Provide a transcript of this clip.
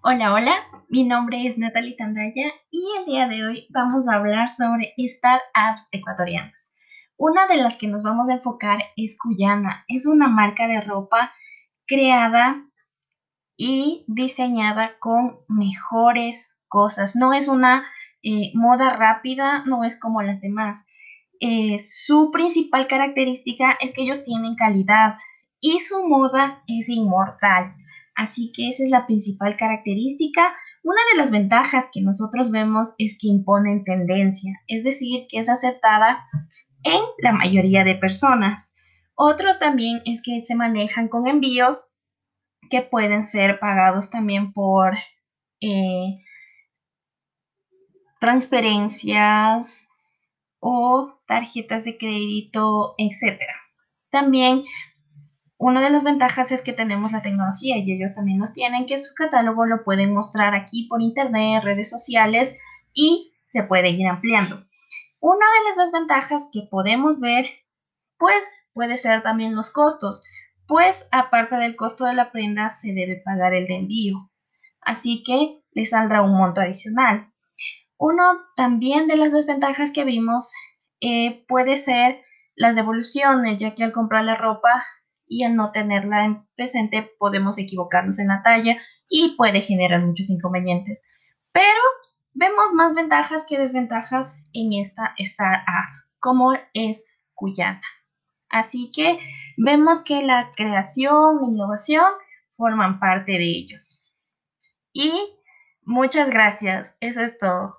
Hola, hola, mi nombre es Natalie Tandaya y el día de hoy vamos a hablar sobre startups ecuatorianas. Una de las que nos vamos a enfocar es Cuyana. Es una marca de ropa creada y diseñada con mejores cosas. No es una eh, moda rápida, no es como las demás. Eh, su principal característica es que ellos tienen calidad y su moda es inmortal. Así que esa es la principal característica. Una de las ventajas que nosotros vemos es que imponen tendencia, es decir, que es aceptada en la mayoría de personas. Otros también es que se manejan con envíos que pueden ser pagados también por eh, transferencias o tarjetas de crédito, etc. También una de las ventajas es que tenemos la tecnología y ellos también nos tienen, que su catálogo lo pueden mostrar aquí por internet, redes sociales y se puede ir ampliando. Una de las desventajas que podemos ver, pues puede ser también los costos, pues aparte del costo de la prenda se debe pagar el de envío, así que le saldrá un monto adicional. Uno también de las desventajas que vimos eh, puede ser las devoluciones, ya que al comprar la ropa y al no tenerla en presente podemos equivocarnos en la talla y puede generar muchos inconvenientes. Pero vemos más ventajas que desventajas en esta startup, como es Cuyana. Así que vemos que la creación e innovación forman parte de ellos. Y muchas gracias. Eso es todo.